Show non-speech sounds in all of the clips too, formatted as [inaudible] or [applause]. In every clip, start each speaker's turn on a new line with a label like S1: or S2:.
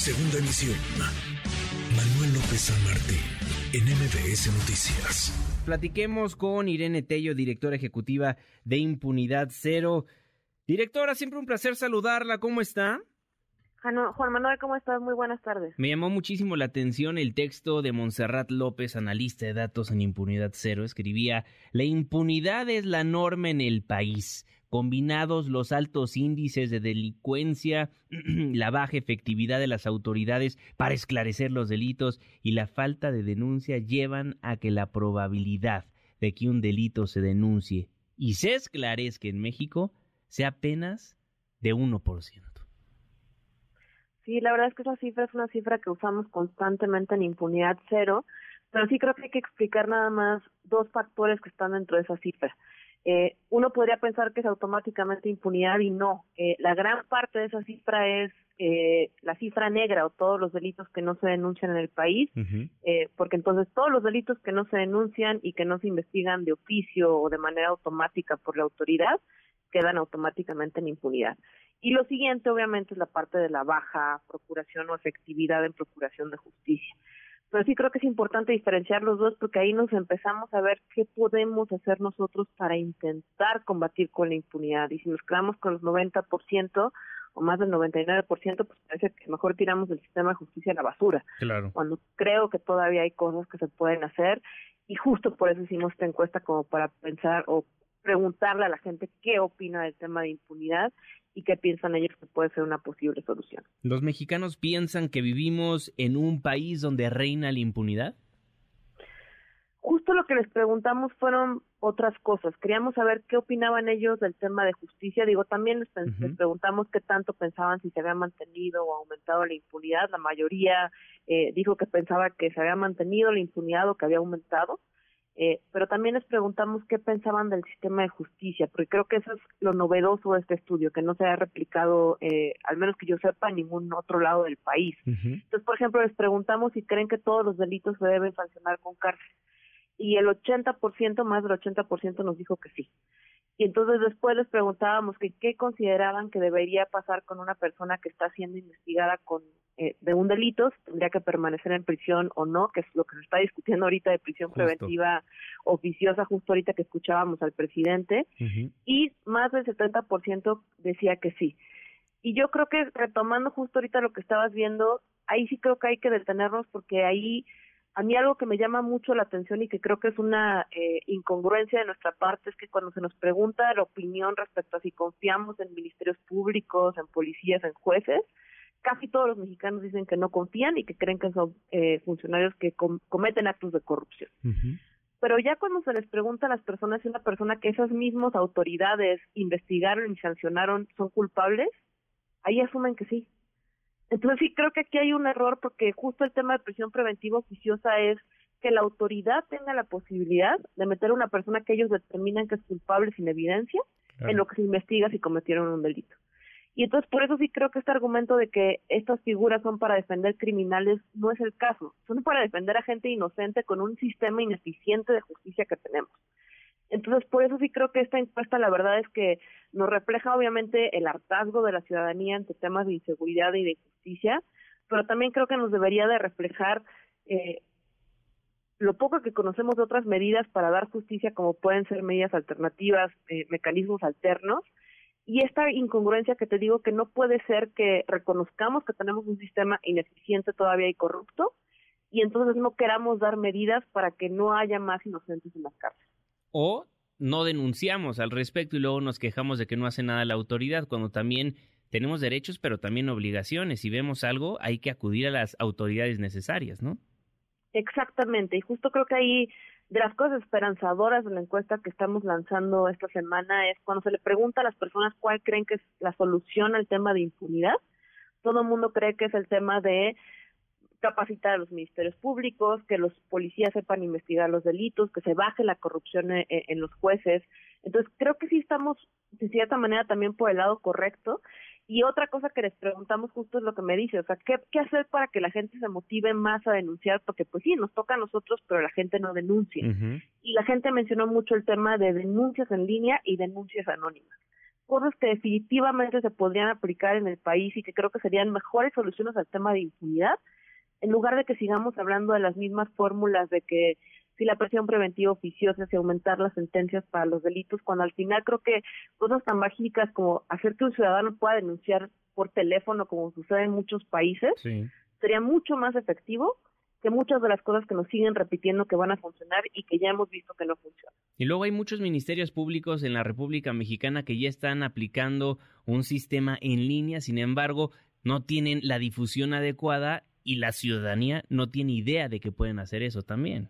S1: Segunda emisión. Manuel López San Martín, en MBS Noticias.
S2: Platiquemos con Irene Tello, directora ejecutiva de Impunidad Cero. Directora, siempre un placer saludarla. ¿Cómo está?
S3: Juan Manuel, ¿cómo estás? Muy buenas tardes.
S2: Me llamó muchísimo la atención el texto de Montserrat López, analista de datos en Impunidad Cero. Escribía, la impunidad es la norma en el país. Combinados los altos índices de delincuencia, [clears throat] la baja efectividad de las autoridades para esclarecer los delitos y la falta de denuncia llevan a que la probabilidad de que un delito se denuncie y se esclarezca en México sea apenas de 1%.
S3: Sí, la verdad es que esa cifra es una cifra que usamos constantemente en impunidad cero, pero sí creo que hay que explicar nada más dos factores que están dentro de esa cifra. Eh, uno podría pensar que es automáticamente impunidad y no. Eh, la gran parte de esa cifra es eh, la cifra negra o todos los delitos que no se denuncian en el país, eh, porque entonces todos los delitos que no se denuncian y que no se investigan de oficio o de manera automática por la autoridad quedan automáticamente en impunidad. Y lo siguiente, obviamente, es la parte de la baja procuración o efectividad en procuración de justicia. Pero sí creo que es importante diferenciar los dos porque ahí nos empezamos a ver qué podemos hacer nosotros para intentar combatir con la impunidad. Y si nos quedamos con los 90% o más del 99%, pues parece que mejor tiramos del sistema de justicia a la basura.
S2: Claro.
S3: Cuando creo que todavía hay cosas que se pueden hacer y justo por eso hicimos esta encuesta como para pensar o preguntarle a la gente qué opina del tema de impunidad y qué piensan ellos que puede ser una posible solución.
S2: ¿Los mexicanos piensan que vivimos en un país donde reina la impunidad?
S3: Justo lo que les preguntamos fueron otras cosas. Queríamos saber qué opinaban ellos del tema de justicia. Digo, también les, preguntamos qué tanto pensaban si se había mantenido o aumentado la impunidad. La mayoría eh, dijo que pensaba que se había mantenido la impunidad o que había aumentado. Eh, pero también les preguntamos qué pensaban del sistema de justicia, porque creo que eso es lo novedoso de este estudio, que no se ha replicado, eh, al menos que yo sepa, en ningún otro lado del país. Entonces, por ejemplo, les preguntamos si creen que todos los delitos se deben sancionar con cárcel. Y el 80%, más del 80% nos dijo que sí. Y entonces después les preguntábamos que qué consideraban que debería pasar con una persona que está siendo investigada con eh, de un delito, tendría que permanecer en prisión o no, que es lo que se está discutiendo ahorita de prisión preventiva oficiosa, justo ahorita que escuchábamos al presidente, y más del 70% decía que sí. Y yo creo que retomando justo ahorita lo que estabas viendo, ahí sí creo que hay que detenernos porque ahí a mí algo que me llama mucho la atención y que creo que es una eh, incongruencia de nuestra parte es que cuando se nos pregunta la opinión respecto a si confiamos en ministerios públicos, en policías, en jueces, casi todos los mexicanos dicen que no confían y que creen que son eh, funcionarios que cometen actos de corrupción. Pero ya cuando se les pregunta a las personas si una persona que esas mismas autoridades investigaron y sancionaron son culpables, ahí asumen que sí. Entonces sí creo que aquí hay un error porque justo el tema de prisión preventiva oficiosa es que la autoridad tenga la posibilidad de meter a una persona que ellos determinan que es culpable sin evidencia en lo que se investiga si cometieron un delito. Y entonces por eso sí creo que este argumento de que estas figuras son para defender criminales no es el caso, son para defender a gente inocente con un sistema ineficiente de justicia que tenemos. Entonces por eso sí creo que esta encuesta la verdad es que nos refleja obviamente el hartazgo de la ciudadanía ante temas de inseguridad y de justicia, pero también creo que nos debería de reflejar eh, lo poco que conocemos de otras medidas para dar justicia, como pueden ser medidas alternativas, eh, mecanismos alternos, y esta incongruencia que te digo que no puede ser que reconozcamos que tenemos un sistema ineficiente todavía y corrupto y entonces no queramos dar medidas para que no haya más inocentes en las cárceles.
S2: O no denunciamos al respecto y luego nos quejamos de que no hace nada la autoridad cuando también tenemos derechos pero también obligaciones. Si vemos algo hay que acudir a las autoridades necesarias, ¿no?
S3: Exactamente, y justo creo que ahí de las cosas esperanzadoras de la encuesta que estamos lanzando esta semana es cuando se le pregunta a las personas cuál creen que es la solución al tema de impunidad, todo el mundo cree que es el tema de capacitar a los ministerios públicos, que los policías sepan investigar los delitos, que se baje la corrupción en, en los jueces. Entonces, creo que sí estamos, de cierta manera, también por el lado correcto y otra cosa que les preguntamos justo es lo que me dice, o sea, ¿qué, qué hacer para que la gente se motive más a denunciar? Porque pues sí, nos toca a nosotros, pero la gente no denuncia. Y la gente mencionó mucho el tema de denuncias en línea y denuncias anónimas. cosas que definitivamente se podrían aplicar en el país y que creo que serían mejores soluciones al tema de impunidad, en lugar de que sigamos hablando de las mismas fórmulas de que si la presión preventiva oficiosa, si aumentar las sentencias para los delitos, cuando al final creo que cosas tan mágicas como hacer que un ciudadano pueda denunciar por teléfono, como sucede en muchos países, sería mucho más efectivo que muchas de las cosas que nos siguen repitiendo que van a funcionar y que ya hemos visto que no funcionan.
S2: Y luego hay muchos ministerios públicos en la República Mexicana que ya están aplicando un sistema en línea, sin embargo, no tienen la difusión adecuada y la ciudadanía no tiene idea de que pueden hacer eso también.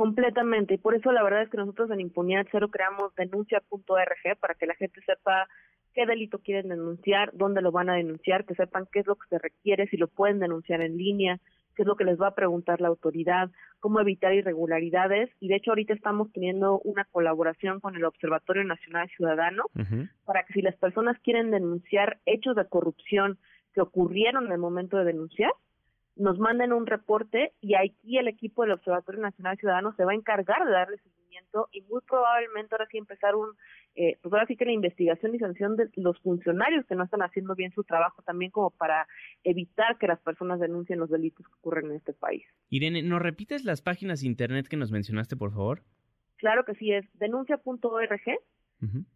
S3: Completamente, y por eso la verdad es que nosotros en Impunidad Cero creamos denuncia.org para que la gente sepa qué delito quieren denunciar, dónde lo van a denunciar, que sepan qué es lo que se requiere, si lo pueden denunciar en línea, qué es lo que les va a preguntar la autoridad, cómo evitar irregularidades. Y de hecho ahorita estamos teniendo una colaboración con el Observatorio Nacional Ciudadano para que si las personas quieren denunciar hechos de corrupción que ocurrieron en el momento de denunciar, nos manden un reporte y aquí el equipo del Observatorio Nacional Ciudadano se va a encargar de darle seguimiento y muy probablemente ahora sí empezar un, eh, pues ahora sí que la investigación y sanción de los funcionarios que no están haciendo bien su trabajo también como para evitar que las personas denuncien los delitos que ocurren en este país.
S2: Irene, ¿nos repites las páginas de internet que nos mencionaste, por favor?
S3: Claro que sí, es denuncia.org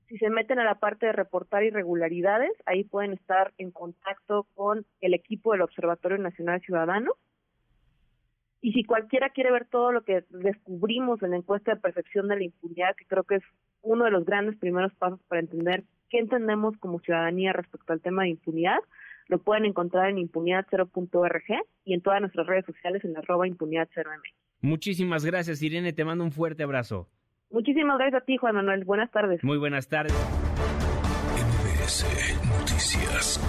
S3: si se meten a la parte de reportar irregularidades, ahí pueden estar en contacto con el equipo del Observatorio Nacional Ciudadano. Y si cualquiera quiere ver todo lo que descubrimos en la encuesta de percepción de la impunidad, que creo que es uno de los grandes primeros pasos para entender qué entendemos como ciudadanía respecto al tema de impunidad, lo pueden encontrar en impunidad0.org y en todas nuestras redes sociales en arroba impunidad0m.
S2: Muchísimas gracias, Irene. Te mando un fuerte abrazo.
S3: Muchísimas gracias a ti, Juan Manuel. Buenas tardes.
S2: Muy buenas tardes.
S1: MBS Noticias.